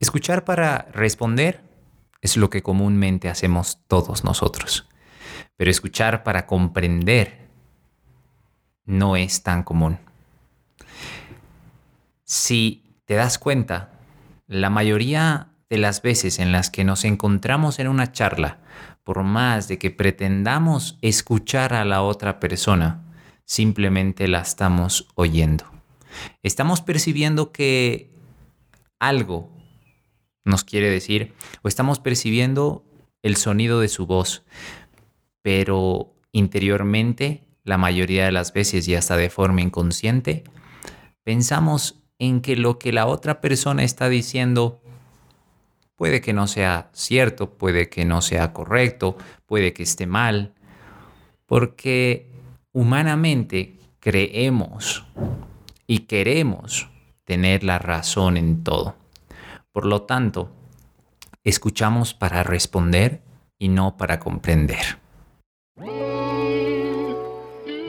Escuchar para responder es lo que comúnmente hacemos todos nosotros. Pero escuchar para comprender no es tan común. Si te das cuenta, la mayoría de las veces en las que nos encontramos en una charla, por más de que pretendamos escuchar a la otra persona, simplemente la estamos oyendo. Estamos percibiendo que algo nos quiere decir o estamos percibiendo el sonido de su voz, pero interiormente, la mayoría de las veces y hasta de forma inconsciente, pensamos en que lo que la otra persona está diciendo puede que no sea cierto, puede que no sea correcto, puede que esté mal, porque humanamente creemos y queremos tener la razón en todo. Por lo tanto, escuchamos para responder y no para comprender.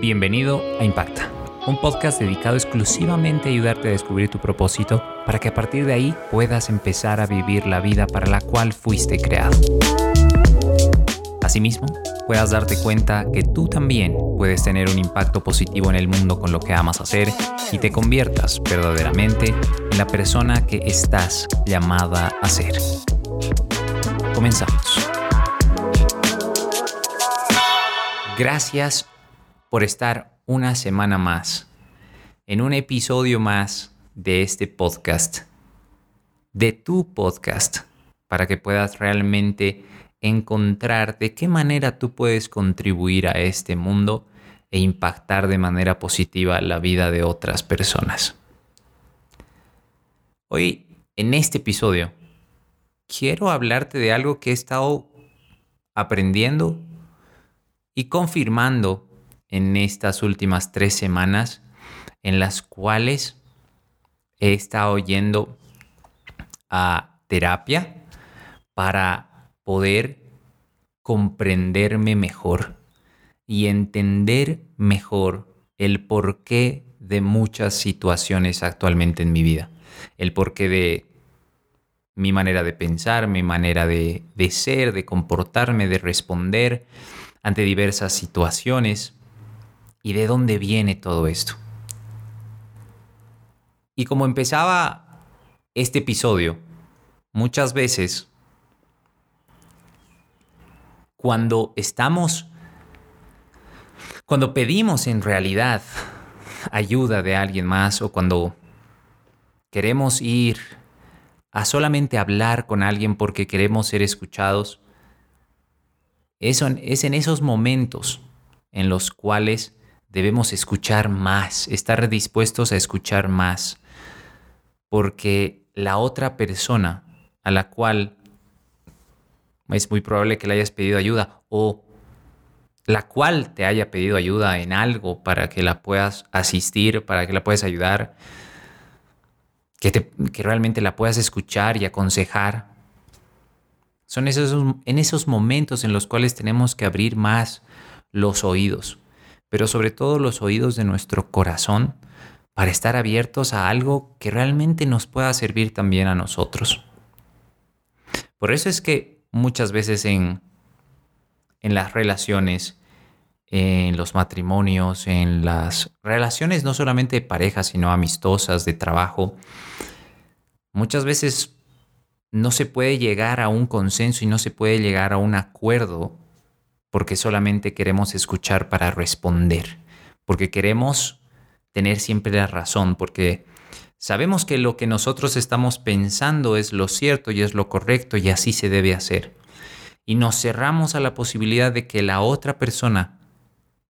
Bienvenido a Impacta, un podcast dedicado exclusivamente a ayudarte a descubrir tu propósito para que a partir de ahí puedas empezar a vivir la vida para la cual fuiste creado. Asimismo, puedas darte cuenta que tú también puedes tener un impacto positivo en el mundo con lo que amas hacer y te conviertas verdaderamente en la persona que estás llamada a ser. Comenzamos. Gracias por estar una semana más en un episodio más de este podcast, de tu podcast, para que puedas realmente encontrar de qué manera tú puedes contribuir a este mundo e impactar de manera positiva la vida de otras personas. Hoy, en este episodio, quiero hablarte de algo que he estado aprendiendo y confirmando en estas últimas tres semanas en las cuales he estado yendo a terapia para poder comprenderme mejor y entender mejor el porqué de muchas situaciones actualmente en mi vida. El porqué de mi manera de pensar, mi manera de, de ser, de comportarme, de responder ante diversas situaciones y de dónde viene todo esto. Y como empezaba este episodio, muchas veces cuando estamos, cuando pedimos en realidad ayuda de alguien más o cuando queremos ir a solamente hablar con alguien porque queremos ser escuchados, eso es en esos momentos en los cuales debemos escuchar más, estar dispuestos a escuchar más, porque la otra persona a la cual es muy probable que le hayas pedido ayuda o la cual te haya pedido ayuda en algo para que la puedas asistir, para que la puedas ayudar, que, que realmente la puedas escuchar y aconsejar. Son esos, en esos momentos en los cuales tenemos que abrir más los oídos, pero sobre todo los oídos de nuestro corazón para estar abiertos a algo que realmente nos pueda servir también a nosotros. Por eso es que muchas veces en, en las relaciones, en los matrimonios, en las relaciones no solamente de pareja, sino amistosas, de trabajo, muchas veces no se puede llegar a un consenso y no se puede llegar a un acuerdo porque solamente queremos escuchar para responder, porque queremos tener siempre la razón, porque Sabemos que lo que nosotros estamos pensando es lo cierto y es lo correcto y así se debe hacer. Y nos cerramos a la posibilidad de que la otra persona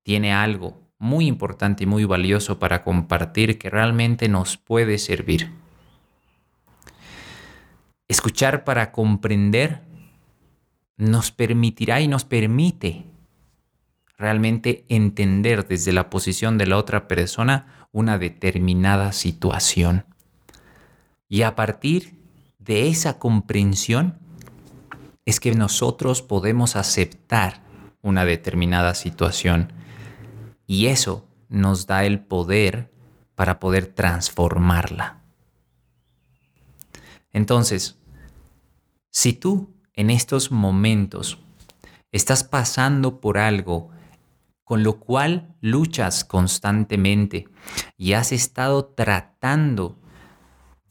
tiene algo muy importante y muy valioso para compartir que realmente nos puede servir. Escuchar para comprender nos permitirá y nos permite realmente entender desde la posición de la otra persona una determinada situación. Y a partir de esa comprensión es que nosotros podemos aceptar una determinada situación y eso nos da el poder para poder transformarla. Entonces, Si tú en estos momentos estás pasando por algo con lo cual luchas constantemente y has estado tratando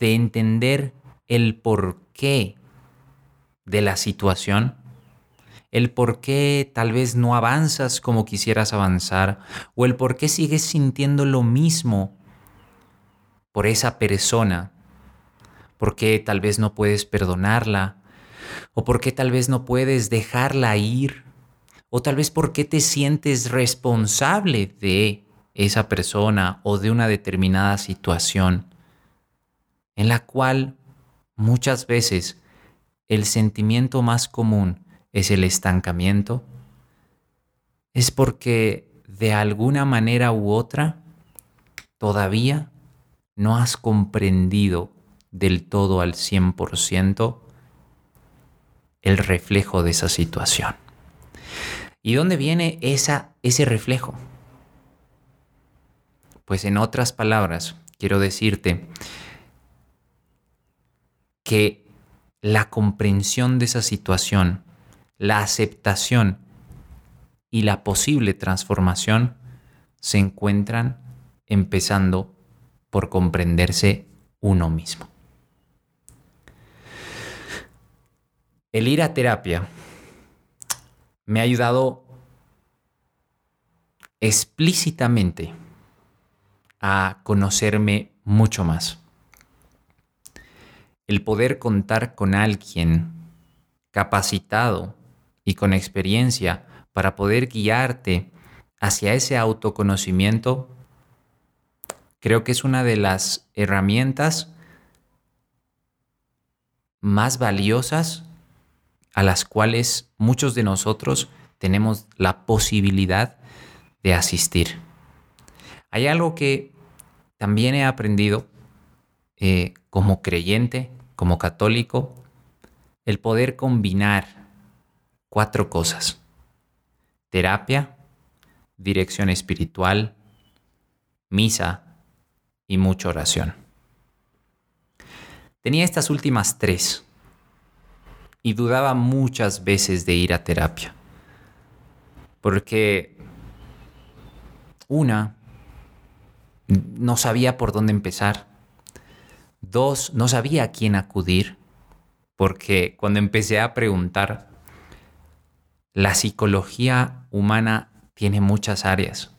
de entender el porqué de la situación, el por qué tal vez no avanzas como quisieras avanzar o el por qué sigues sintiendo lo mismo por esa persona, por qué tal vez no puedes perdonarla o por qué tal vez no puedes dejarla ir o tal vez por qué te sientes responsable de esa persona o de una determinada situación en la cual muchas veces el sentimiento más común es el estancamiento, es porque de alguna manera u otra todavía no has comprendido del todo al 100% el reflejo de esa situación. ¿Y dónde viene esa, ese reflejo? Pues en otras palabras, quiero decirte que la comprensión de esa situación, la aceptación y la posible transformación se encuentran empezando por comprenderse uno mismo. El ir a terapia me ha ayudado explícitamente a conocerme mucho más el poder contar con alguien capacitado y con experiencia para poder guiarte hacia ese autoconocimiento, creo que es una de las herramientas más valiosas a las cuales muchos de nosotros tenemos la posibilidad de asistir. Hay algo que también he aprendido eh, como creyente, como católico, el poder combinar cuatro cosas. Terapia, dirección espiritual, misa y mucha oración. Tenía estas últimas tres y dudaba muchas veces de ir a terapia. Porque una, no sabía por dónde empezar. Dos, no sabía a quién acudir, porque cuando empecé a preguntar, la psicología humana tiene muchas áreas.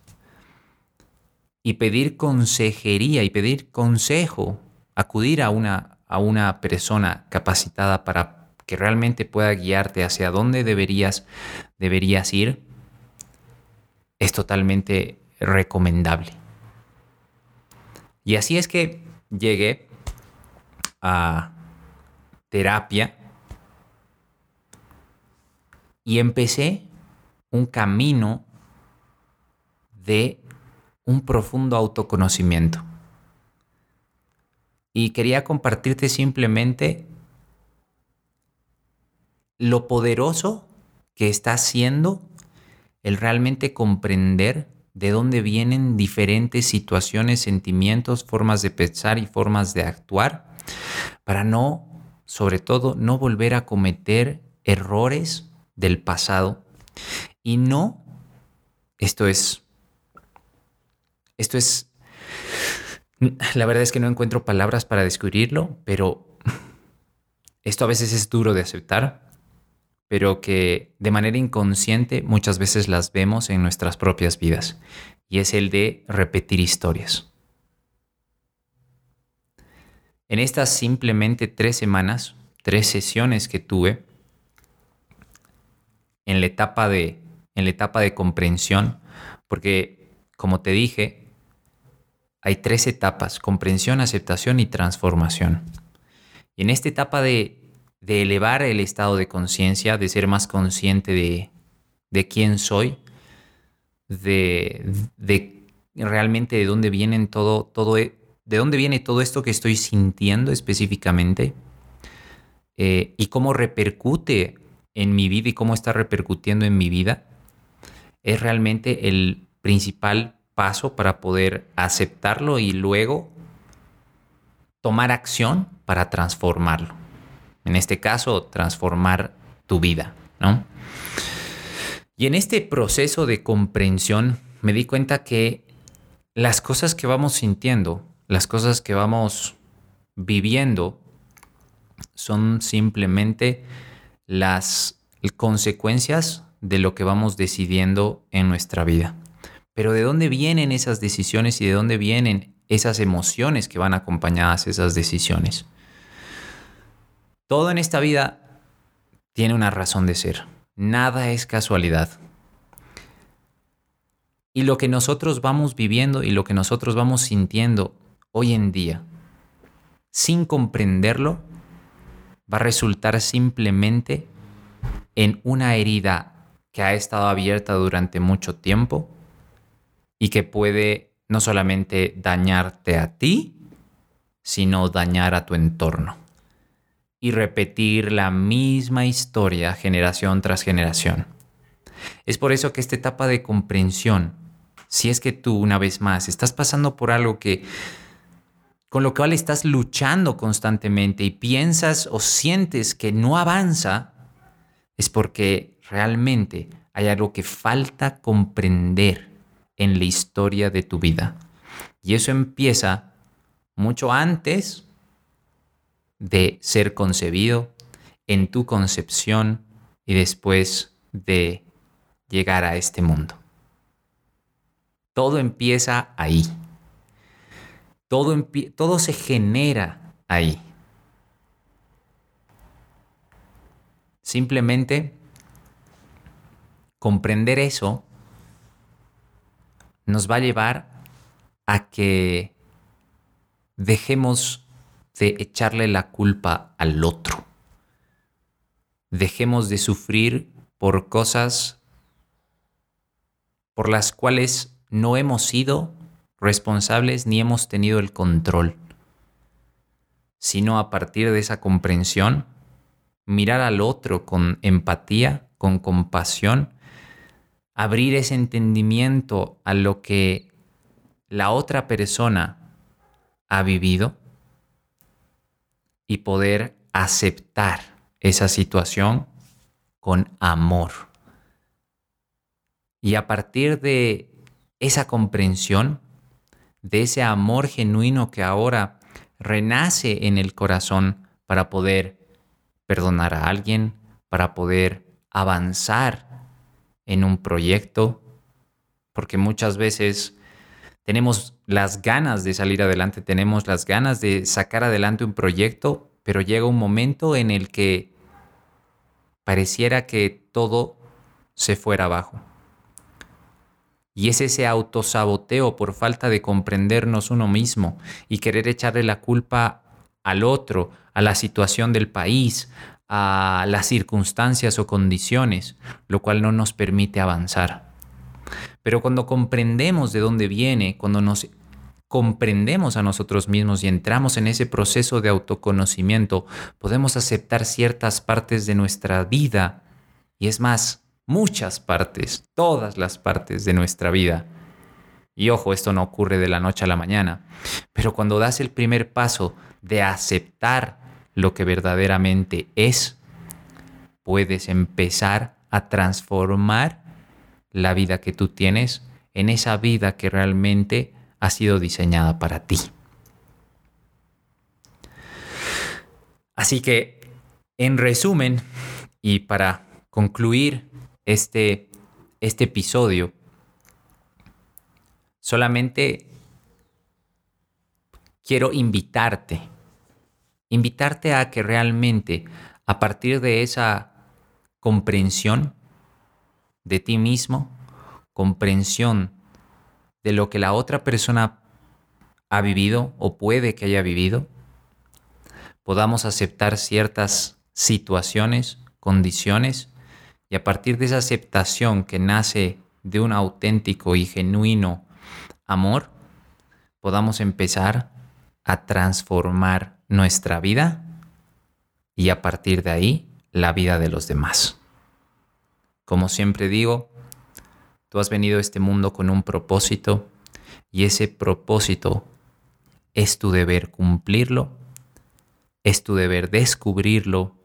Y pedir consejería y pedir consejo, acudir a una, a una persona capacitada para que realmente pueda guiarte hacia dónde deberías, deberías ir, es totalmente recomendable. Y así es que llegué a terapia y empecé un camino de un profundo autoconocimiento. Y quería compartirte simplemente lo poderoso que está haciendo el realmente comprender de dónde vienen diferentes situaciones, sentimientos, formas de pensar y formas de actuar para no, sobre todo, no volver a cometer errores del pasado y no, esto es, esto es, la verdad es que no encuentro palabras para descubrirlo, pero esto a veces es duro de aceptar, pero que de manera inconsciente muchas veces las vemos en nuestras propias vidas, y es el de repetir historias. En estas simplemente tres semanas, tres sesiones que tuve, en la etapa de, en la etapa de comprensión, porque como te dije, hay tres etapas, comprensión, aceptación y transformación. Y en esta etapa de, elevar el estado de conciencia, de ser más consciente de, de quién soy, de, de, realmente de dónde vienen todo, todo, e, de dónde viene todo esto que estoy sintiendo específicamente eh, y cómo repercute en mi vida y cómo está repercutiendo en mi vida, es realmente el principal paso para poder aceptarlo y luego tomar acción para transformarlo. En este caso, transformar tu vida, ¿no? Y en este proceso de comprensión me di cuenta que las cosas que vamos sintiendo, las cosas que vamos viviendo, son simplemente las consecuencias de lo que vamos decidiendo en nuestra vida. Pero ¿de dónde vienen esas decisiones y de dónde vienen esas emociones que van acompañadas a esas decisiones? Todo en esta vida tiene una razón de ser. Nada es casualidad. Y lo que nosotros vamos viviendo y lo que nosotros vamos sintiendo hoy en día, sin comprenderlo, va a resultar simplemente en una herida que ha estado abierta durante mucho tiempo y que puede no solamente dañarte a ti, sino dañar a tu entorno. Y repetir la misma historia generación tras generación. Es por eso que esta etapa de comprensión, si es que tú una vez más estás pasando por algo que con lo cual estás luchando constantemente y piensas o sientes que no avanza, es porque realmente hay algo que falta comprender en la historia de tu vida. Y eso empieza mucho antes de ser concebido, en tu concepción y después de llegar a este mundo. Todo empieza ahí. Todo, todo se genera ahí. Simplemente comprender eso nos va a llevar a que dejemos de echarle la culpa al otro. Dejemos de sufrir por cosas por las cuales no hemos sido responsables ni hemos tenido el control, sino a partir de esa comprensión, mirar al otro con empatía, con compasión, abrir ese entendimiento a lo que la otra persona ha vivido y poder aceptar esa situación con amor. Y a partir de esa comprensión, de ese amor genuino que ahora renace en el corazón para poder perdonar a alguien, para poder avanzar en un proyecto, porque muchas veces tenemos las ganas de salir adelante, tenemos las ganas de sacar adelante un proyecto, pero llega un momento en el que pareciera que todo se fuera abajo. Y es ese autosaboteo por falta de comprendernos uno mismo y querer echarle la culpa al otro, a la situación del país, a las circunstancias o condiciones, lo cual no nos permite avanzar. Pero cuando comprendemos de dónde viene, cuando nos comprendemos a nosotros mismos y entramos en ese proceso de autoconocimiento, podemos aceptar ciertas partes de nuestra vida y es más, muchas partes, todas las partes de nuestra vida. Y ojo, esto no ocurre de la noche a la mañana, pero cuando das el primer paso de aceptar lo que verdaderamente es, puedes empezar a transformar la vida que tú tienes en esa vida que realmente ha sido diseñada para ti. Así que, en resumen, y para concluir este, este episodio, solamente quiero invitarte, invitarte a que realmente a partir de esa comprensión de ti mismo, comprensión de lo que la otra persona ha vivido o puede que haya vivido, podamos aceptar ciertas situaciones, condiciones y a partir de esa aceptación que nace de un auténtico y genuino amor, podamos empezar a transformar nuestra vida y a partir de ahí la vida de los demás. Como siempre digo, tú has venido a este mundo con un propósito y ese propósito es tu deber cumplirlo es tu deber descubrirlo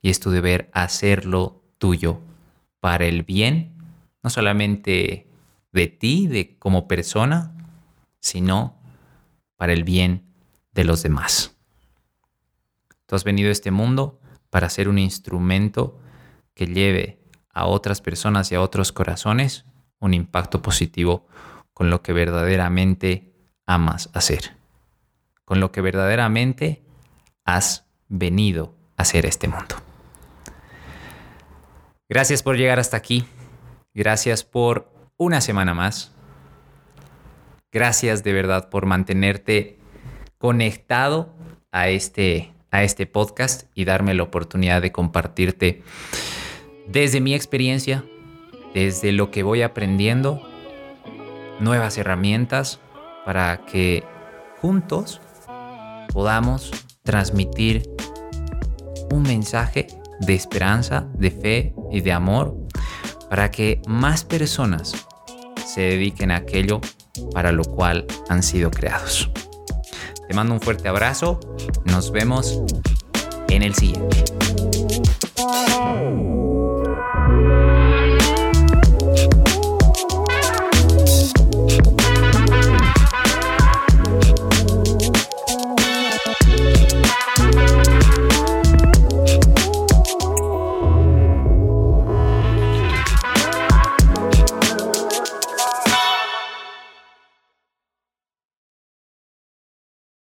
y es tu deber hacerlo tuyo para el bien, no solamente de ti, de como persona, sino para el bien de los demás. Tú has venido a este mundo para ser un instrumento que lleve a otras personas y a otros corazones un impacto positivo con lo que verdaderamente amas hacer, con lo que verdaderamente has venido a hacer este mundo. Gracias por llegar hasta aquí. Gracias por una semana más. Gracias de verdad por mantenerte conectado a este, a este podcast y darme la oportunidad de compartirte desde mi experiencia, desde lo que voy aprendiendo, nuevas herramientas para que juntos podamos transmitir un mensaje de esperanza, de fe y de amor para que más personas se dediquen a aquello para lo cual han sido creados. Te mando un fuerte abrazo, nos vemos en el siguiente.